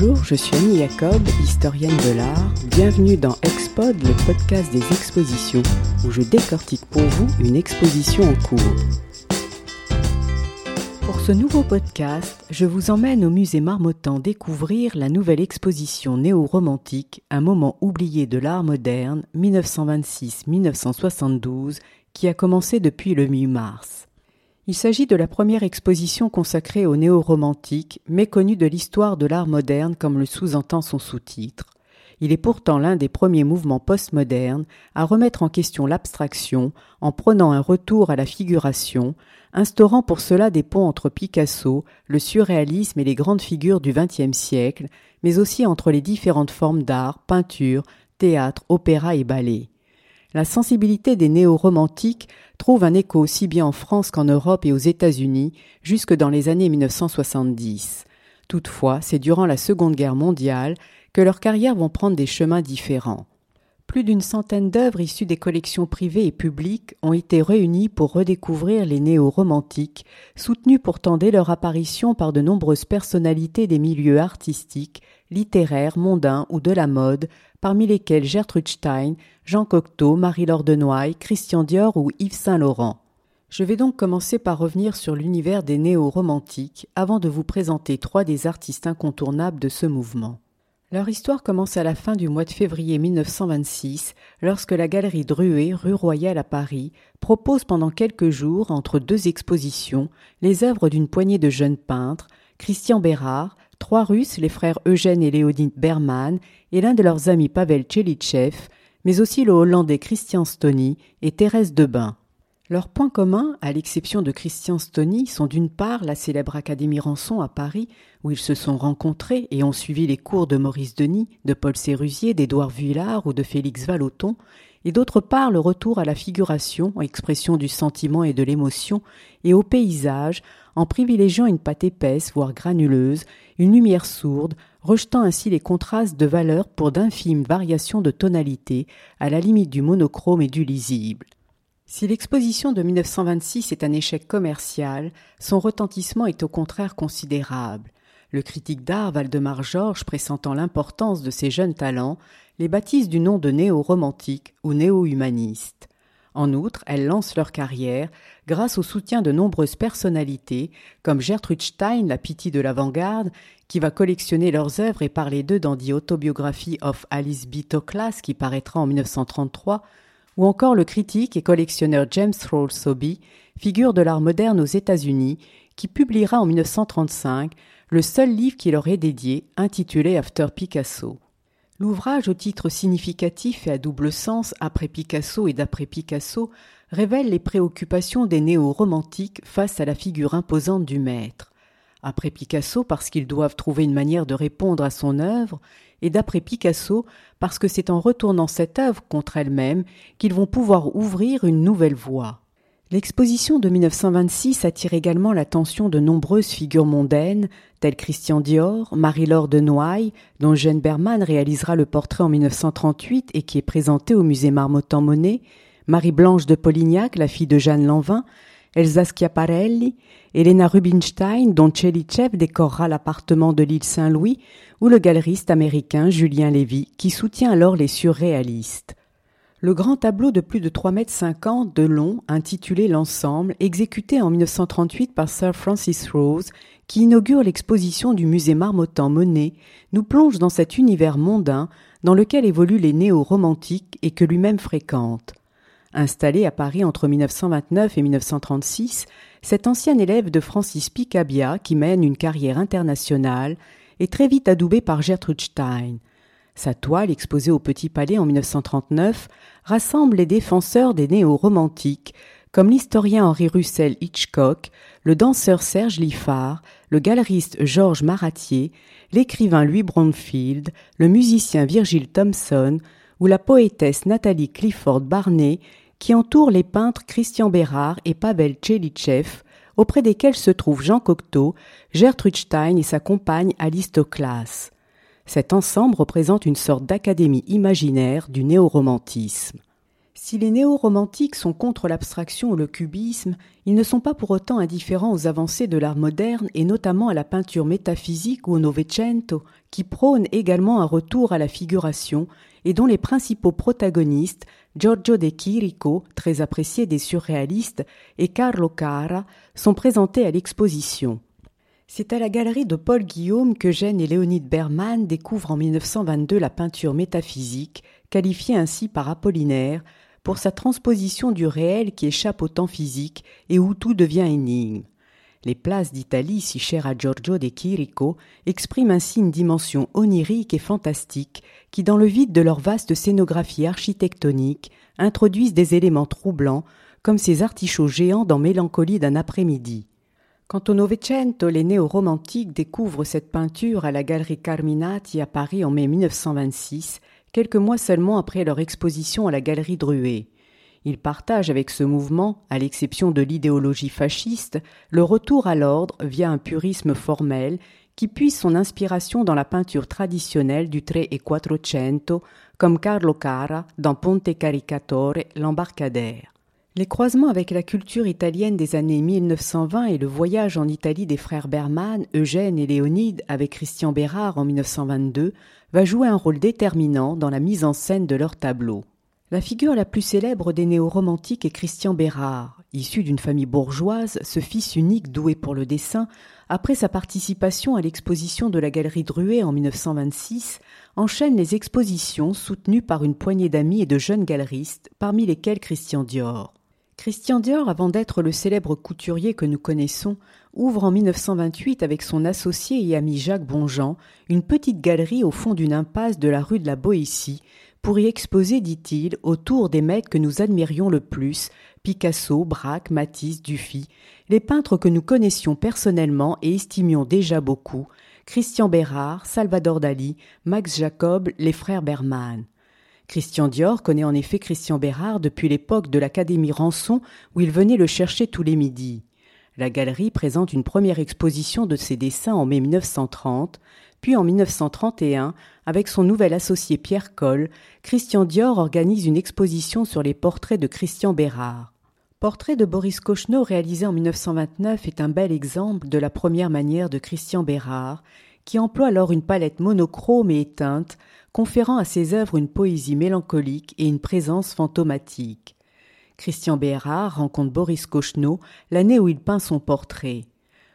Bonjour, je suis Annie Jacob, historienne de l'art. Bienvenue dans Expod, le podcast des expositions, où je décortique pour vous une exposition en cours. Pour ce nouveau podcast, je vous emmène au musée Marmottan découvrir la nouvelle exposition néo-romantique, un moment oublié de l'art moderne, 1926-1972, qui a commencé depuis le mi-mars. Il s'agit de la première exposition consacrée au néo-romantique, méconnue de l'histoire de l'art moderne comme le sous-entend son sous-titre. Il est pourtant l'un des premiers mouvements postmodernes à remettre en question l'abstraction en prenant un retour à la figuration, instaurant pour cela des ponts entre Picasso, le surréalisme et les grandes figures du XXe siècle, mais aussi entre les différentes formes d'art, peinture, théâtre, opéra et ballet. La sensibilité des néo-romantiques trouve un écho aussi bien en France qu'en Europe et aux États-Unis jusque dans les années 1970. Toutefois, c'est durant la Seconde Guerre mondiale que leurs carrières vont prendre des chemins différents. Plus d'une centaine d'œuvres issues des collections privées et publiques ont été réunies pour redécouvrir les néo-romantiques, soutenues pourtant dès leur apparition par de nombreuses personnalités des milieux artistiques, littéraires, mondains ou de la mode, parmi lesquels Gertrude Stein, Jean Cocteau, Marie-Laure de Noailles, Christian Dior ou Yves Saint-Laurent. Je vais donc commencer par revenir sur l'univers des néo-romantiques avant de vous présenter trois des artistes incontournables de ce mouvement. Leur histoire commence à la fin du mois de février 1926, lorsque la galerie Druet, rue Royale à Paris, propose pendant quelques jours, entre deux expositions, les œuvres d'une poignée de jeunes peintres, Christian Bérard, trois Russes, les frères Eugène et Léonid Berman, et l'un de leurs amis Pavel Tchelitchev, mais aussi le Hollandais Christian Stony et Thérèse Debain. Leurs points communs, à l'exception de Christian Stony, sont d'une part la célèbre Académie Rançon à Paris, où ils se sont rencontrés et ont suivi les cours de Maurice Denis, de Paul Sérusier, d'Édouard Vuillard ou de Félix Vallotton, et d'autre part le retour à la figuration, expression du sentiment et de l'émotion, et au paysage, en privilégiant une pâte épaisse, voire granuleuse, une lumière sourde, rejetant ainsi les contrastes de valeurs pour d'infimes variations de tonalité, à la limite du monochrome et du lisible. Si l'exposition de 1926 est un échec commercial, son retentissement est au contraire considérable. Le critique d'art Valdemar Georges, pressentant l'importance de ces jeunes talents, les baptise du nom de néo-romantiques ou néo-humanistes. En outre, elles lancent leur carrière grâce au soutien de nombreuses personnalités, comme Gertrude Stein, la pitié de l'avant-garde, qui va collectionner leurs œuvres et parler d'eux dans The Autobiography of Alice B. Toklas, qui paraîtra en 1933, ou encore le critique et collectionneur James Rawls Sobey, figure de l'art moderne aux États-Unis, qui publiera en 1935 le seul livre qui leur est dédié, intitulé After Picasso. L'ouvrage au titre significatif et à double sens après Picasso et d'après Picasso révèle les préoccupations des néo-romantiques face à la figure imposante du maître. Après Picasso parce qu'ils doivent trouver une manière de répondre à son œuvre, et d'après Picasso parce que c'est en retournant cette œuvre contre elle-même qu'ils vont pouvoir ouvrir une nouvelle voie. L'exposition de 1926 attire également l'attention de nombreuses figures mondaines, telles Christian Dior, Marie-Laure de Noailles, dont Jeanne Berman réalisera le portrait en 1938 et qui est présenté au musée Marmottan-Monet, Marie-Blanche de Polignac, la fille de Jeanne Lanvin, Elsa Schiaparelli, Elena Rubinstein, dont Chelichev décorera l'appartement de l'île Saint-Louis, ou le galeriste américain Julien Lévy, qui soutient alors les surréalistes. Le grand tableau de plus de 3 mètres 50 de long, intitulé L'Ensemble, exécuté en 1938 par Sir Francis Rose, qui inaugure l'exposition du musée Marmottan Monet, nous plonge dans cet univers mondain dans lequel évoluent les néo-romantiques et que lui-même fréquente. Installé à Paris entre 1929 et 1936, cet ancien élève de Francis Picabia, qui mène une carrière internationale, est très vite adoubé par Gertrude Stein. Sa toile, exposée au Petit Palais en 1939, rassemble les défenseurs des néo-romantiques, comme l'historien Henri Russell Hitchcock, le danseur Serge Liffard, le galeriste Georges Maratier, l'écrivain Louis Bromfield, le musicien Virgil Thompson, ou la poétesse Nathalie Clifford Barney, qui entoure les peintres Christian Bérard et Pavel Tchelitchev, auprès desquels se trouvent Jean Cocteau, Gertrude Stein et sa compagne Alice. Cet ensemble représente une sorte d'académie imaginaire du néo-romantisme. Si les néo-romantiques sont contre l'abstraction ou le cubisme, ils ne sont pas pour autant indifférents aux avancées de l'art moderne et notamment à la peinture métaphysique ou au Novecento, qui prône également un retour à la figuration et dont les principaux protagonistes, Giorgio de Chirico, très apprécié des surréalistes, et Carlo Cara, sont présentés à l'exposition. C'est à la galerie de Paul Guillaume que Gênes et Léonide Berman découvrent en 1922 la peinture métaphysique, qualifiée ainsi par Apollinaire, pour sa transposition du réel qui échappe au temps physique et où tout devient énigme. Les places d'Italie, si chères à Giorgio de Chirico, expriment ainsi une dimension onirique et fantastique qui, dans le vide de leur vaste scénographie architectonique, introduisent des éléments troublants, comme ces artichauts géants dans Mélancolie d'un après-midi. Quant au Novecento, les néo-romantiques découvrent cette peinture à la galerie Carminati à Paris en mai 1926 quelques mois seulement après leur exposition à la galerie Druet. Ils partagent avec ce mouvement, à l'exception de l'idéologie fasciste, le retour à l'ordre via un purisme formel qui puise son inspiration dans la peinture traditionnelle du Tre e Quattrocento, comme Carlo Cara dans Ponte Caricatore, l'embarcadère. Les croisements avec la culture italienne des années 1920 et le voyage en Italie des frères Berman, Eugène et Léonide avec Christian Bérard en 1922 va jouer un rôle déterminant dans la mise en scène de leurs tableaux. La figure la plus célèbre des néo-romantiques est Christian Bérard. Issu d'une famille bourgeoise, ce fils unique doué pour le dessin, après sa participation à l'exposition de la galerie Druet en 1926, enchaîne les expositions soutenues par une poignée d'amis et de jeunes galeristes, parmi lesquels Christian Dior. Christian Dior, avant d'être le célèbre couturier que nous connaissons, ouvre en 1928 avec son associé et ami Jacques Bonjean une petite galerie au fond d'une impasse de la rue de la Boétie pour y exposer, dit-il, autour des maîtres que nous admirions le plus, Picasso, Braque, Matisse, Dufy, les peintres que nous connaissions personnellement et estimions déjà beaucoup, Christian Bérard, Salvador Dali, Max Jacob, les frères Berman. Christian Dior connaît en effet Christian Bérard depuis l'époque de l'Académie Rançon où il venait le chercher tous les midis. La galerie présente une première exposition de ses dessins en mai 1930, puis en 1931, avec son nouvel associé Pierre Coll, Christian Dior organise une exposition sur les portraits de Christian Bérard. Portrait de Boris Kochno réalisé en 1929 est un bel exemple de la première manière de Christian Bérard, qui emploie alors une palette monochrome et éteinte conférant à ses œuvres une poésie mélancolique et une présence fantomatique. Christian Bérard rencontre Boris Kochno l'année où il peint son portrait.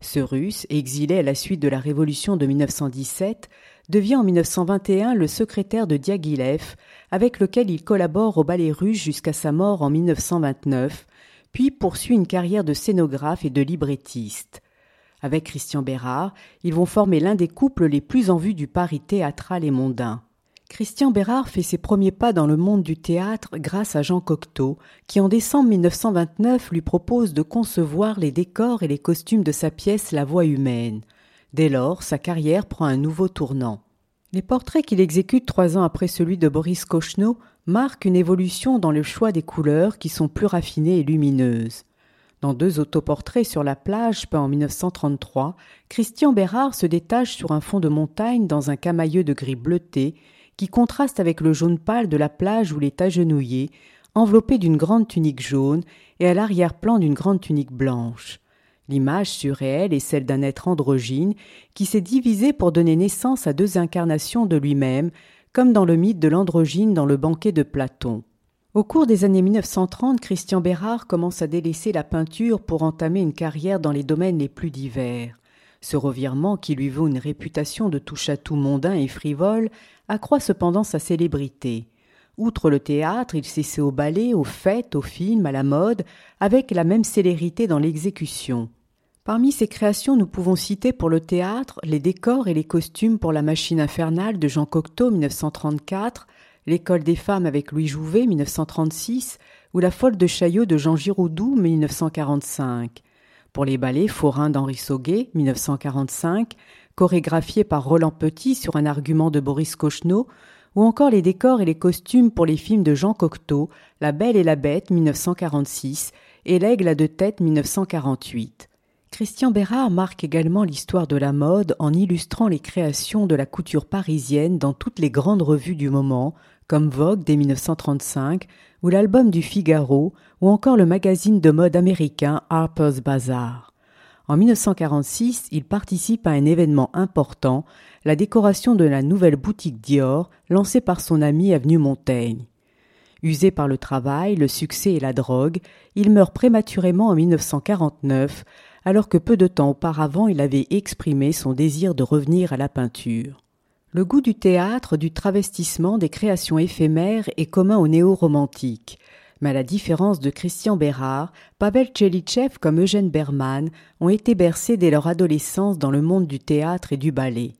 Ce russe, exilé à la suite de la révolution de 1917, devient en 1921 le secrétaire de Diaghilev, avec lequel il collabore au ballet russe jusqu'à sa mort en 1929, puis poursuit une carrière de scénographe et de librettiste. Avec Christian Bérard, ils vont former l'un des couples les plus en vue du Paris théâtral et mondain. Christian Bérard fait ses premiers pas dans le monde du théâtre grâce à Jean Cocteau, qui en décembre 1929 lui propose de concevoir les décors et les costumes de sa pièce La Voix humaine. Dès lors, sa carrière prend un nouveau tournant. Les portraits qu'il exécute trois ans après celui de Boris Kochno marquent une évolution dans le choix des couleurs qui sont plus raffinées et lumineuses. Dans deux autoportraits sur la plage peints en 1933, Christian Bérard se détache sur un fond de montagne dans un camailleux de gris bleuté qui contraste avec le jaune pâle de la plage où il est agenouillé, enveloppé d'une grande tunique jaune et à l'arrière-plan d'une grande tunique blanche. L'image surréelle est celle d'un être androgyne qui s'est divisé pour donner naissance à deux incarnations de lui-même, comme dans le mythe de l'androgyne dans le banquet de Platon. Au cours des années 1930, Christian Bérard commence à délaisser la peinture pour entamer une carrière dans les domaines les plus divers. Ce revirement, qui lui vaut une réputation de touche-à-tout mondain et frivole, accroît cependant sa célébrité. Outre le théâtre, il s'essaie au ballet, aux fêtes, aux films, à la mode, avec la même célérité dans l'exécution. Parmi ses créations, nous pouvons citer pour le théâtre les décors et les costumes pour la machine infernale de Jean Cocteau 1934, l'école des femmes avec Louis Jouvet 1936 ou la folle de Chaillot de Jean Giraudoux 1945. Pour les ballets Forain d'Henri Sauguet 1945, chorégraphié par Roland Petit sur un argument de Boris Kochno, ou encore les décors et les costumes pour les films de Jean Cocteau, La Belle et la Bête 1946 et L'Aigle à deux têtes 1948. Christian Bérard marque également l'histoire de la mode en illustrant les créations de la couture parisienne dans toutes les grandes revues du moment, comme Vogue dès 1935, ou l'album du Figaro, ou encore le magazine de mode américain Harper's Bazaar. En 1946, il participe à un événement important, la décoration de la nouvelle boutique Dior, lancée par son ami Avenue Montaigne. Usé par le travail, le succès et la drogue, il meurt prématurément en 1949, alors que peu de temps auparavant il avait exprimé son désir de revenir à la peinture. Le goût du théâtre, du travestissement, des créations éphémères est commun aux néo-romantiques. Mais à la différence de Christian Bérard, Pavel Tchelitchev comme Eugène Berman ont été bercés dès leur adolescence dans le monde du théâtre et du ballet.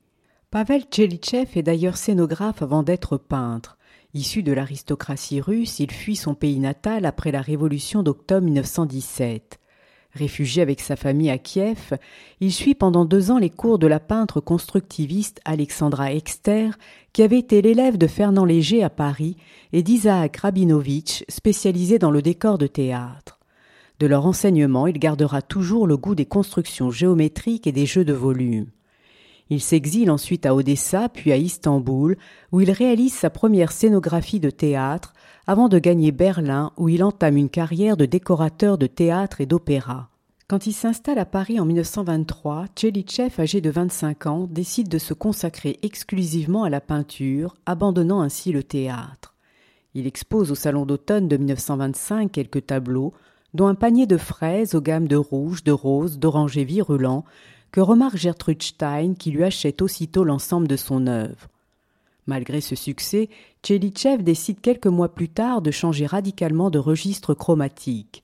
Pavel Tchelitchev est d'ailleurs scénographe avant d'être peintre. Issu de l'aristocratie russe, il fuit son pays natal après la révolution d'octobre 1917. Réfugié avec sa famille à Kiev, il suit pendant deux ans les cours de la peintre constructiviste Alexandra Exter, qui avait été l'élève de Fernand Léger à Paris, et d'Isaac Rabinovitch, spécialisé dans le décor de théâtre. De leur enseignement, il gardera toujours le goût des constructions géométriques et des jeux de volume. Il s'exile ensuite à Odessa puis à Istanbul, où il réalise sa première scénographie de théâtre, avant de gagner Berlin, où il entame une carrière de décorateur de théâtre et d'opéra. Quand il s'installe à Paris en 1923, Tchelitchev, âgé de 25 ans, décide de se consacrer exclusivement à la peinture, abandonnant ainsi le théâtre. Il expose au Salon d'automne de 1925 quelques tableaux, dont un panier de fraises aux gammes de rouge, de rose, d'oranger virulent, que remarque Gertrude Stein qui lui achète aussitôt l'ensemble de son œuvre. Malgré ce succès, Tchelitchev décide quelques mois plus tard de changer radicalement de registre chromatique.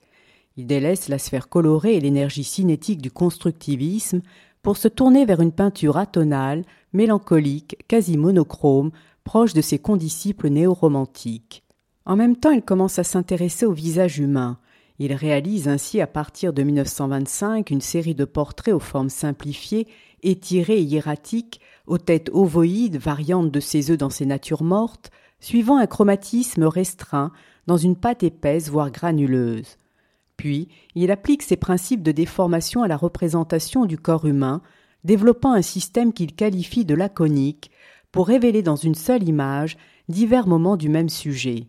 Il délaisse la sphère colorée et l'énergie cinétique du constructivisme pour se tourner vers une peinture atonale, mélancolique, quasi monochrome, proche de ses condisciples néo-romantiques. En même temps, il commence à s'intéresser au visage humain. Il réalise ainsi à partir de 1925 une série de portraits aux formes simplifiées, étirées et hiératiques, aux têtes ovoïdes variantes de ses œufs dans ses natures mortes, suivant un chromatisme restreint dans une pâte épaisse voire granuleuse. Puis, il applique ses principes de déformation à la représentation du corps humain, développant un système qu'il qualifie de laconique pour révéler dans une seule image divers moments du même sujet.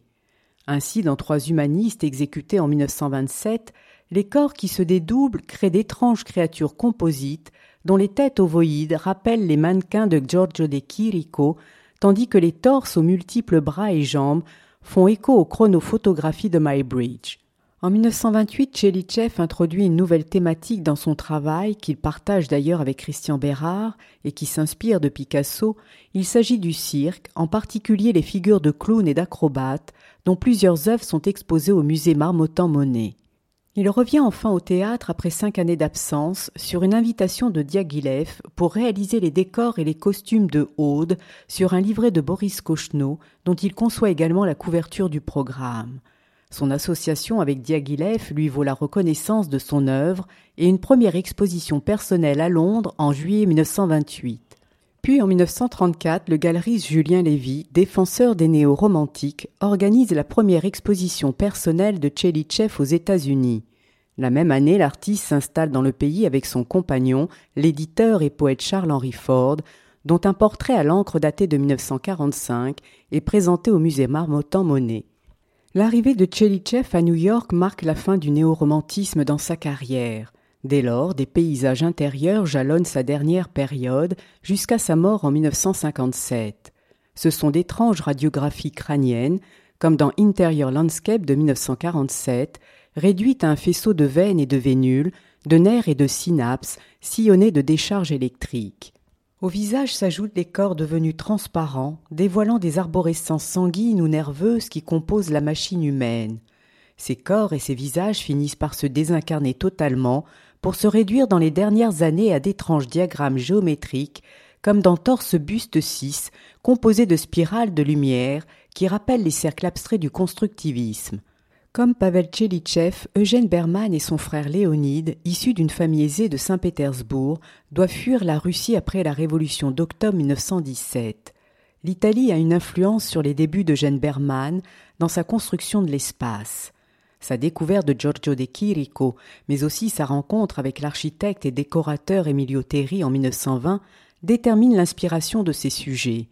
Ainsi, dans Trois humanistes exécutés en 1927, les corps qui se dédoublent créent d'étranges créatures composites dont les têtes ovoïdes rappellent les mannequins de Giorgio de Chirico, tandis que les torses aux multiples bras et jambes font écho aux chronophotographies de Mybridge. En 1928, Chelichev introduit une nouvelle thématique dans son travail qu'il partage d'ailleurs avec Christian Bérard et qui s'inspire de Picasso. Il s'agit du cirque, en particulier les figures de clowns et d'acrobates, dont plusieurs œuvres sont exposées au musée Marmottan-Monet. Il revient enfin au théâtre après cinq années d'absence sur une invitation de Diaghilev pour réaliser les décors et les costumes de Aude sur un livret de Boris Kochno dont il conçoit également la couverture du programme. Son association avec Diaghilev lui vaut la reconnaissance de son œuvre et une première exposition personnelle à Londres en juillet 1928. Puis en 1934, le galeriste Julien Lévy, défenseur des néo-romantiques, organise la première exposition personnelle de Tchelitchev aux États-Unis. La même année, l'artiste s'installe dans le pays avec son compagnon, l'éditeur et poète Charles-Henry Ford, dont un portrait à l'encre daté de 1945 est présenté au musée Marmottan-Monet. L'arrivée de Tchelitchev à New York marque la fin du néo-romantisme dans sa carrière. Dès lors, des paysages intérieurs jalonnent sa dernière période jusqu'à sa mort en 1957. Ce sont d'étranges radiographies crâniennes, comme dans Interior Landscape de 1947, réduites à un faisceau de veines et de vénules, de nerfs et de synapses, sillonnés de décharges électriques. Au visage s'ajoutent des corps devenus transparents, dévoilant des arborescences sanguines ou nerveuses qui composent la machine humaine. Ces corps et ces visages finissent par se désincarner totalement, pour se réduire dans les dernières années à d'étranges diagrammes géométriques, comme dans Torse Buste 6, composé de spirales de lumière qui rappellent les cercles abstraits du constructivisme. Comme Pavel Tchelitchev, Eugène Berman et son frère Léonide, issus d'une famille aisée de Saint-Pétersbourg, doivent fuir la Russie après la révolution d'octobre 1917. L'Italie a une influence sur les débuts d'Eugène Berman dans sa construction de l'espace. Sa découverte de Giorgio de Chirico, mais aussi sa rencontre avec l'architecte et décorateur Emilio Terri en 1920, déterminent l'inspiration de ses sujets.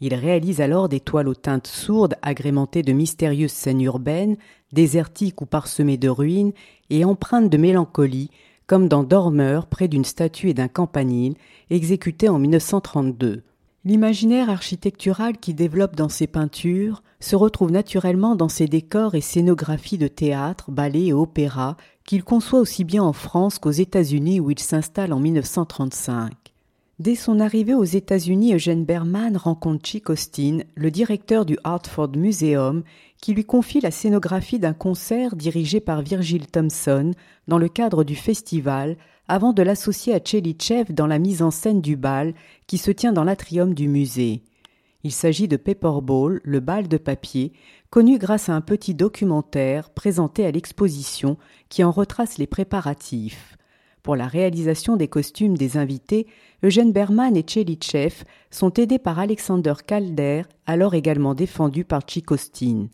Il réalise alors des toiles aux teintes sourdes agrémentées de mystérieuses scènes urbaines, désertiques ou parsemées de ruines et empreintes de mélancolie, comme dans Dormeur près d'une statue et d'un campanile, exécuté en 1932. L'imaginaire architectural qu'il développe dans ses peintures se retrouve naturellement dans ses décors et scénographies de théâtre, ballet et opéra qu'il conçoit aussi bien en France qu'aux États-Unis où il s'installe en 1935. Dès son arrivée aux États-Unis, Eugène Berman rencontre Chick Austin, le directeur du Hartford Museum, qui lui confie la scénographie d'un concert dirigé par Virgil Thompson dans le cadre du festival avant de l'associer à Tchelitchev dans la mise en scène du bal qui se tient dans l'atrium du musée. Il s'agit de Paperball, le bal de papier, connu grâce à un petit documentaire présenté à l'exposition qui en retrace les préparatifs. Pour la réalisation des costumes des invités, Eugène Berman et Tchelitchev sont aidés par Alexander Calder, alors également défendu par Tchikostin.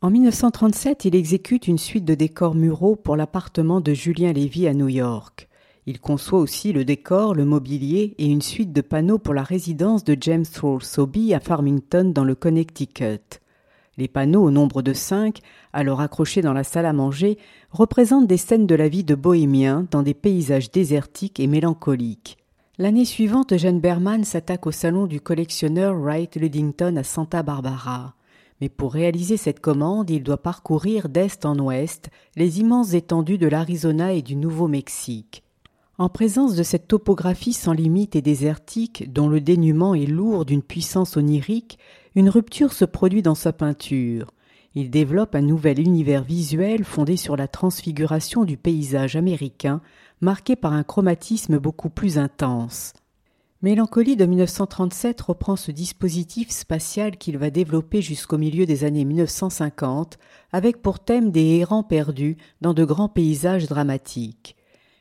En 1937, il exécute une suite de décors muraux pour l'appartement de Julien Lévy à New York. Il conçoit aussi le décor, le mobilier et une suite de panneaux pour la résidence de James Thrall Sobey à Farmington dans le Connecticut. Les panneaux, au nombre de cinq, alors accrochés dans la salle à manger, représentent des scènes de la vie de bohémiens dans des paysages désertiques et mélancoliques. L'année suivante, Eugène Berman s'attaque au salon du collectionneur Wright Ludington à Santa Barbara. Mais pour réaliser cette commande, il doit parcourir d'est en ouest les immenses étendues de l'Arizona et du Nouveau-Mexique. En présence de cette topographie sans limite et désertique, dont le dénuement est lourd d'une puissance onirique, une rupture se produit dans sa peinture. Il développe un nouvel univers visuel fondé sur la transfiguration du paysage américain, marqué par un chromatisme beaucoup plus intense. Mélancolie de 1937 reprend ce dispositif spatial qu'il va développer jusqu'au milieu des années 1950, avec pour thème des errants perdus dans de grands paysages dramatiques.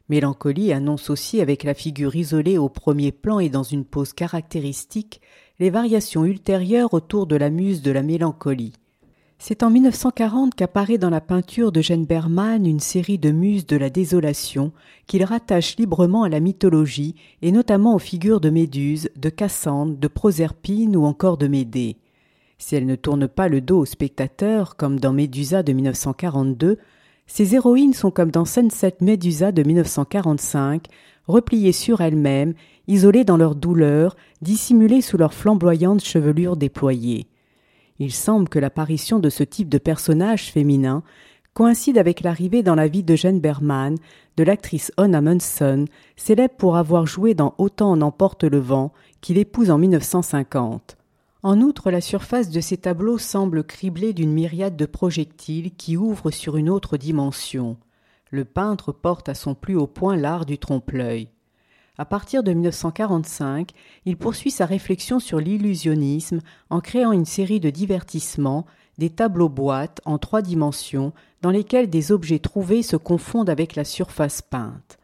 Mélancolie annonce aussi avec la figure isolée au premier plan et dans une pose caractéristique les variations ultérieures autour de la muse de la mélancolie. C'est en 1940 qu'apparaît dans la peinture de Jeanne Berman une série de muses de la désolation qu'il rattache librement à la mythologie et notamment aux figures de Méduse, de Cassandre, de Proserpine ou encore de Médée. Si elle ne tourne pas le dos au spectateur comme dans Médusa de 1942, ces héroïnes sont comme dans Sunset Medusa de 1945, repliées sur elles-mêmes, isolées dans leur douleur, dissimulées sous leur flamboyante chevelure déployée. Il semble que l'apparition de ce type de personnage féminin coïncide avec l'arrivée dans la vie de Jane Berman de l'actrice Anna Munson, célèbre pour avoir joué dans Autant en emporte le vent, qu'il épouse en 1950. En outre, la surface de ces tableaux semble criblée d'une myriade de projectiles qui ouvrent sur une autre dimension. Le peintre porte à son plus haut point l'art du trompe-l'œil. À partir de 1945, il poursuit sa réflexion sur l'illusionnisme en créant une série de divertissements, des tableaux boîtes en trois dimensions dans lesquels des objets trouvés se confondent avec la surface peinte.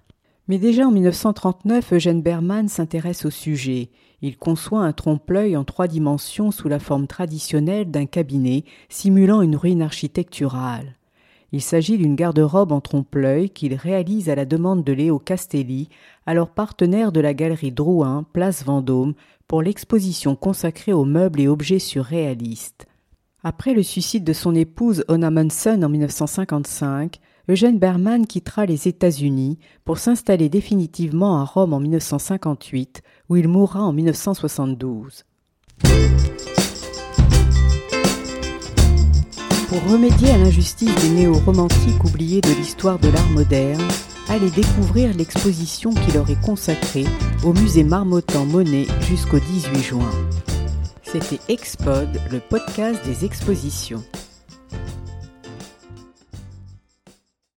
Mais déjà en 1939, Eugène Berman s'intéresse au sujet. Il conçoit un trompe-l'œil en trois dimensions sous la forme traditionnelle d'un cabinet simulant une ruine architecturale. Il s'agit d'une garde-robe en trompe-l'œil qu'il réalise à la demande de Léo Castelli, alors partenaire de la galerie Drouin, place Vendôme, pour l'exposition consacrée aux meubles et objets surréalistes. Après le suicide de son épouse Ona Munson en 1955, Eugène Berman quittera les États-Unis pour s'installer définitivement à Rome en 1958, où il mourra en 1972. Pour remédier à l'injustice des néo-romantiques oubliés de l'histoire de l'art moderne, allez découvrir l'exposition qui leur est consacrée au musée Marmottan Monet jusqu'au 18 juin. C'était Expod, le podcast des expositions.